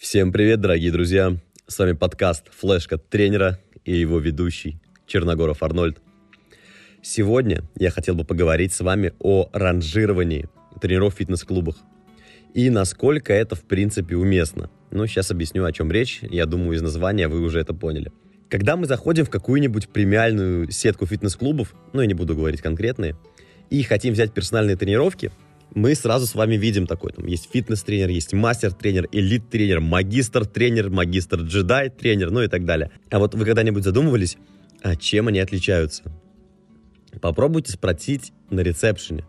Всем привет, дорогие друзья! С вами подкаст «Флешка тренера» и его ведущий Черногоров Арнольд. Сегодня я хотел бы поговорить с вами о ранжировании тренеров в фитнес-клубах и насколько это в принципе уместно. Ну, сейчас объясню, о чем речь. Я думаю, из названия вы уже это поняли. Когда мы заходим в какую-нибудь премиальную сетку фитнес-клубов, ну, я не буду говорить конкретные, и хотим взять персональные тренировки – мы сразу с вами видим такой, там есть фитнес-тренер, есть мастер-тренер, элит-тренер, магистр-тренер, магистр-джедай-тренер, ну и так далее. А вот вы когда-нибудь задумывались, а чем они отличаются? Попробуйте спросить на ресепшене,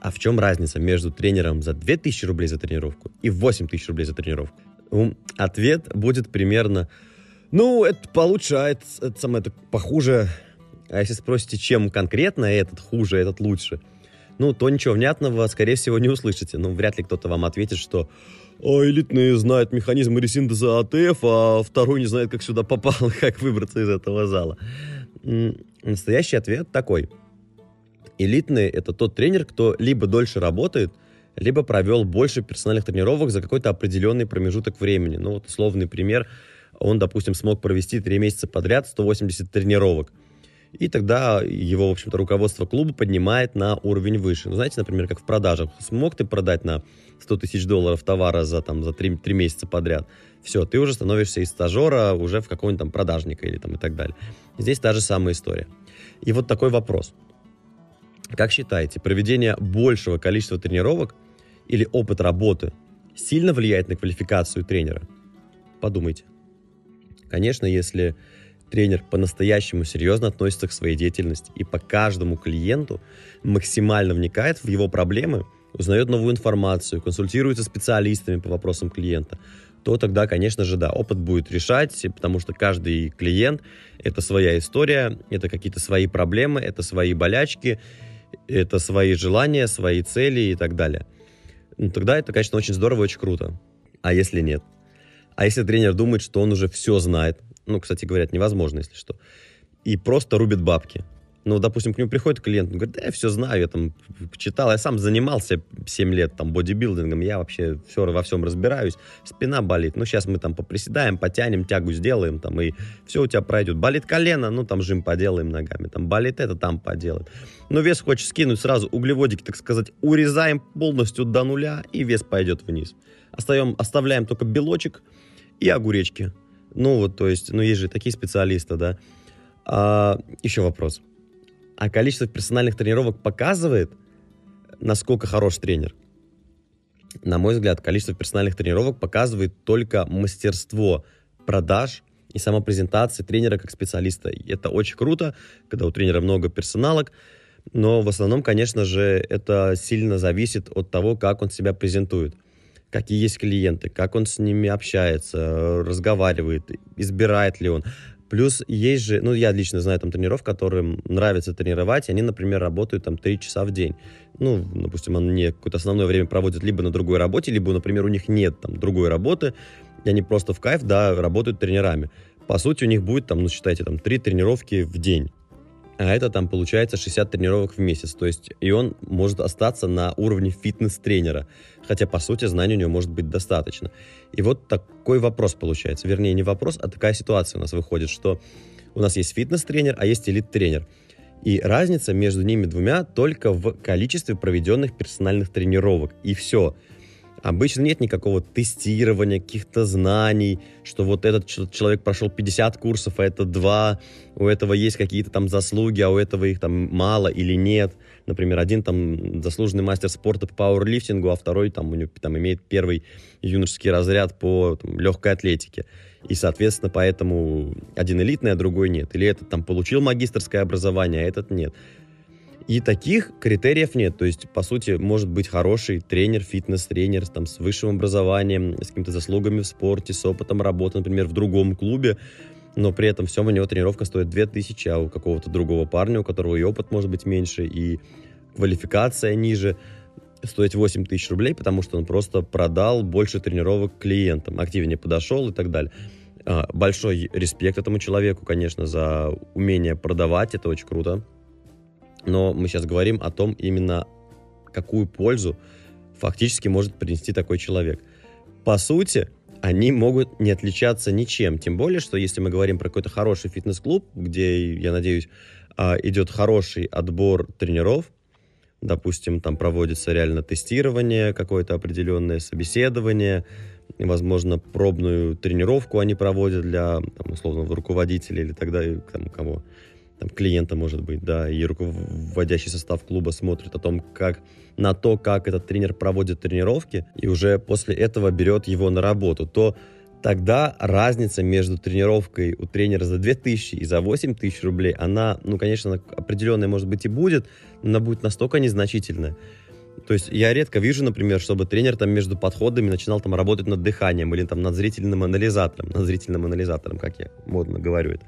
а в чем разница между тренером за 2000 рублей за тренировку и 8000 рублей за тренировку? Ответ будет примерно, ну, это получше, а это, это, самое, это похуже. А если спросите, чем конкретно этот хуже, этот лучше – ну, то ничего внятного, скорее всего, не услышите. Ну, вряд ли кто-то вам ответит, что а элитный знает механизм ресинтеза АТФ, а второй не знает, как сюда попал, как выбраться из этого зала. Настоящий ответ такой. Элитный – это тот тренер, кто либо дольше работает, либо провел больше персональных тренировок за какой-то определенный промежуток времени. Ну, вот условный пример. Он, допустим, смог провести 3 месяца подряд 180 тренировок – и тогда его, в общем-то, руководство клуба поднимает на уровень выше. Ну, знаете, например, как в продажах. Смог ты продать на 100 тысяч долларов товара за, там, за 3, 3 месяца подряд, все, ты уже становишься из стажера уже в какого-нибудь там продажника или там и так далее. Здесь та же самая история. И вот такой вопрос. Как считаете, проведение большего количества тренировок или опыт работы сильно влияет на квалификацию тренера? Подумайте. Конечно, если тренер по-настоящему серьезно относится к своей деятельности и по каждому клиенту максимально вникает в его проблемы, узнает новую информацию, консультируется специалистами по вопросам клиента, то тогда, конечно же, да, опыт будет решать, потому что каждый клиент — это своя история, это какие-то свои проблемы, это свои болячки, это свои желания, свои цели и так далее. Ну, тогда это, конечно, очень здорово и очень круто. А если нет? А если тренер думает, что он уже все знает, ну, кстати говоря, это невозможно, если что, и просто рубит бабки. Ну, допустим, к нему приходит клиент, он говорит, да, я все знаю, я там читал, я сам занимался 7 лет там бодибилдингом, я вообще все, во всем разбираюсь, спина болит, ну, сейчас мы там поприседаем, потянем, тягу сделаем, там, и все у тебя пройдет. Болит колено, ну, там, жим поделаем ногами, там, болит это, там поделаем. Но вес хочешь скинуть, сразу углеводики, так сказать, урезаем полностью до нуля, и вес пойдет вниз. Остаем, оставляем только белочек и огуречки. Ну, вот, то есть, ну, есть же такие специалисты, да. А, еще вопрос. А количество персональных тренировок показывает, насколько хорош тренер? На мой взгляд, количество персональных тренировок показывает только мастерство продаж и самопрезентации тренера как специалиста. Это очень круто, когда у тренера много персоналок, но в основном, конечно же, это сильно зависит от того, как он себя презентует какие есть клиенты, как он с ними общается, разговаривает, избирает ли он. Плюс есть же, ну, я лично знаю там тренеров, которым нравится тренировать, и они, например, работают там 3 часа в день. Ну, допустим, они какое-то основное время проводят либо на другой работе, либо, например, у них нет там другой работы, и они просто в кайф, да, работают тренерами. По сути, у них будет там, ну, считайте, там 3 тренировки в день а это там получается 60 тренировок в месяц. То есть и он может остаться на уровне фитнес-тренера, хотя по сути знаний у него может быть достаточно. И вот такой вопрос получается. Вернее, не вопрос, а такая ситуация у нас выходит, что у нас есть фитнес-тренер, а есть элит-тренер. И разница между ними двумя только в количестве проведенных персональных тренировок. И все. Обычно нет никакого тестирования, каких-то знаний, что вот этот человек прошел 50 курсов, а это два, у этого есть какие-то там заслуги, а у этого их там мало или нет. Например, один там заслуженный мастер спорта по пауэрлифтингу, а второй там, у него, там имеет первый юношеский разряд по там, легкой атлетике. И, соответственно, поэтому один элитный, а другой нет. Или этот там получил магистрское образование, а этот нет. И таких критериев нет. То есть, по сути, может быть хороший тренер, фитнес-тренер там, с высшим образованием, с какими-то заслугами в спорте, с опытом работы, например, в другом клубе, но при этом всем у него тренировка стоит 2000, а у какого-то другого парня, у которого и опыт может быть меньше, и квалификация ниже, стоить 8 тысяч рублей, потому что он просто продал больше тренировок клиентам, активнее подошел и так далее. А, большой респект этому человеку, конечно, за умение продавать, это очень круто но мы сейчас говорим о том именно, какую пользу фактически может принести такой человек. По сути, они могут не отличаться ничем. Тем более, что если мы говорим про какой-то хороший фитнес-клуб, где, я надеюсь, а, идет хороший отбор тренеров, допустим, там проводится реально тестирование, какое-то определенное собеседование, возможно, пробную тренировку они проводят для, там, условно, руководителя или тогда там, кого, там, клиента, может быть, да, и руководящий состав клуба смотрит о том, как на то, как этот тренер проводит тренировки, и уже после этого берет его на работу, то тогда разница между тренировкой у тренера за 2000 и за 8000 рублей, она, ну, конечно, определенная, может быть, и будет, но она будет настолько незначительная. То есть я редко вижу, например, чтобы тренер там между подходами начинал там работать над дыханием или там над зрительным анализатором, над зрительным анализатором, как я модно говорю это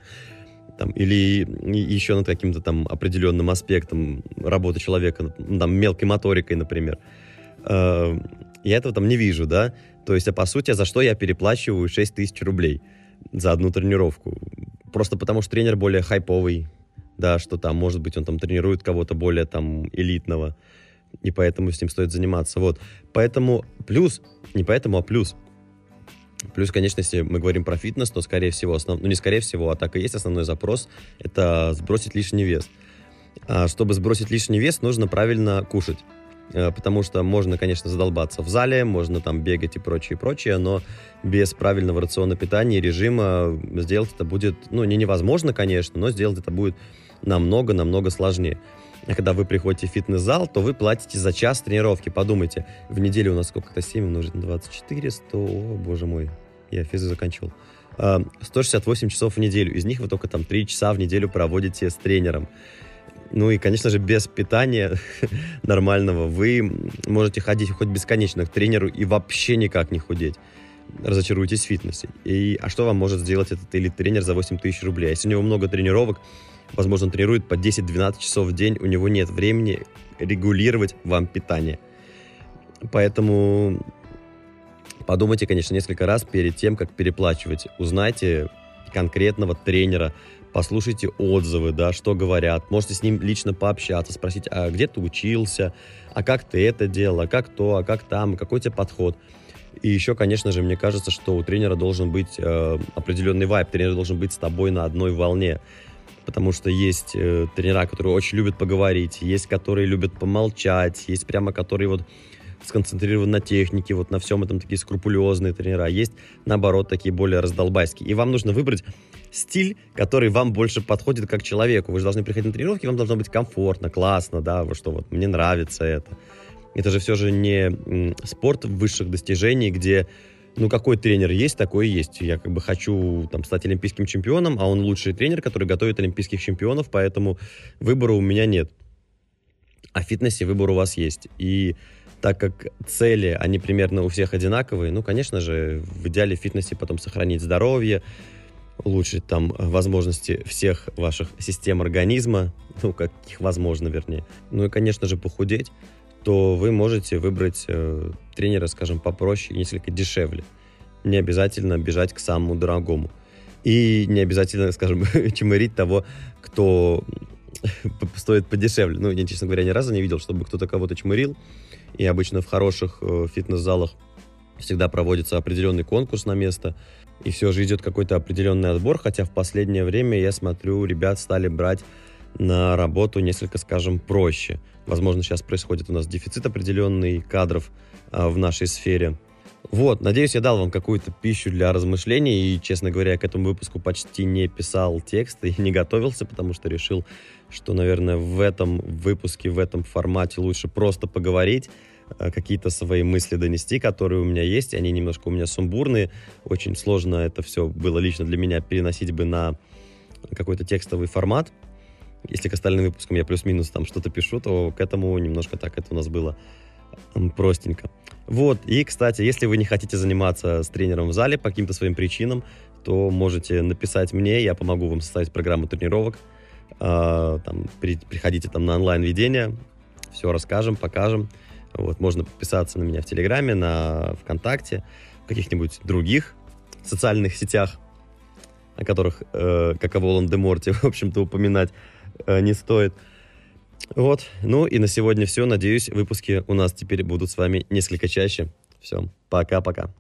там, или еще над каким-то там определенным аспектом работы человека, там, мелкой моторикой, например. Э, я этого там не вижу, да, то есть, а по сути, за что я переплачиваю 6 тысяч рублей за одну тренировку? Просто потому, что тренер более хайповый, да, что там, может быть, он там тренирует кого-то более там элитного, и поэтому с ним стоит заниматься, вот. Поэтому плюс, не поэтому, а плюс – Плюс, конечно, если мы говорим про фитнес, то, скорее всего, основ... ну не скорее всего, а так и есть основной запрос, это сбросить лишний вес. А чтобы сбросить лишний вес, нужно правильно кушать. Э, потому что можно, конечно, задолбаться в зале, можно там бегать и прочее, прочее, но без правильного рациона питания и режима сделать это будет, ну, не невозможно, конечно, но сделать это будет намного-намного сложнее. А когда вы приходите в фитнес-зал, то вы платите за час тренировки. Подумайте, в неделю у нас сколько-то 7 умножить на 24, 100, о, боже мой, я физу заканчивал. 168 а, часов в неделю. Из них вы только там 3 часа в неделю проводите с тренером. Ну и, конечно же, без питания нормального вы можете ходить хоть бесконечно к тренеру и вообще никак не худеть. Разочаруетесь в фитнесе. И, а что вам может сделать этот элит-тренер за 8 тысяч рублей? Если у него много тренировок, возможно, он тренирует по 10-12 часов в день, у него нет времени регулировать вам питание. Поэтому подумайте, конечно, несколько раз перед тем, как переплачивать. Узнайте конкретного тренера, послушайте отзывы, да, что говорят. Можете с ним лично пообщаться, спросить, а где ты учился, а как ты это делал, а как то, а как там, какой у тебя подход. И еще, конечно же, мне кажется, что у тренера должен быть э, определенный вайб, тренер должен быть с тобой на одной волне. Потому что есть э, тренера, которые очень любят поговорить, есть которые любят помолчать, есть прямо которые вот сконцентрированы на технике, вот на всем этом такие скрупулезные тренера, есть наоборот такие более раздолбайские. И вам нужно выбрать стиль, который вам больше подходит как человеку. Вы же должны приходить на тренировки, вам должно быть комфортно, классно, да, вы что вот, мне нравится это. Это же все же не спорт высших достижений, где ну, какой тренер есть, такой есть. Я как бы хочу там стать олимпийским чемпионом, а он лучший тренер, который готовит олимпийских чемпионов, поэтому выбора у меня нет. А в фитнесе выбор у вас есть. И так как цели, они примерно у всех одинаковые, ну, конечно же, в идеале в фитнесе потом сохранить здоровье, улучшить там возможности всех ваших систем организма, ну, каких возможно, вернее. Ну и, конечно же, похудеть то вы можете выбрать э, тренера, скажем, попроще, несколько дешевле. Не обязательно бежать к самому дорогому. И не обязательно, скажем, чмырить того, кто стоит подешевле. Ну, я, честно говоря, ни разу не видел, чтобы кто-то кого-то чмырил. И обычно в хороших э, фитнес-залах всегда проводится определенный конкурс на место. И все же идет какой-то определенный отбор, хотя в последнее время я смотрю, ребят стали брать на работу несколько, скажем, проще. Возможно, сейчас происходит у нас дефицит определенный кадров а, в нашей сфере. Вот, надеюсь, я дал вам какую-то пищу для размышлений, и, честно говоря, я к этому выпуску почти не писал текст и не готовился, потому что решил, что, наверное, в этом выпуске, в этом формате лучше просто поговорить, а, какие-то свои мысли донести, которые у меня есть, они немножко у меня сумбурные, очень сложно это все было лично для меня переносить бы на какой-то текстовый формат, если к остальным выпускам я плюс-минус там что-то пишу, то к этому немножко так это у нас было простенько. Вот, и, кстати, если вы не хотите заниматься с тренером в зале по каким-то своим причинам, то можете написать мне, я помогу вам составить программу тренировок. А, там, при, приходите там на онлайн-ведение, все расскажем, покажем. Вот, можно подписаться на меня в Телеграме, на ВКонтакте, в каких-нибудь других социальных сетях, о которых, э, как о Волан-де-Морте, в общем-то, упоминать Э, не стоит. Вот. Ну и на сегодня все. Надеюсь, выпуски у нас теперь будут с вами несколько чаще. Все. Пока-пока.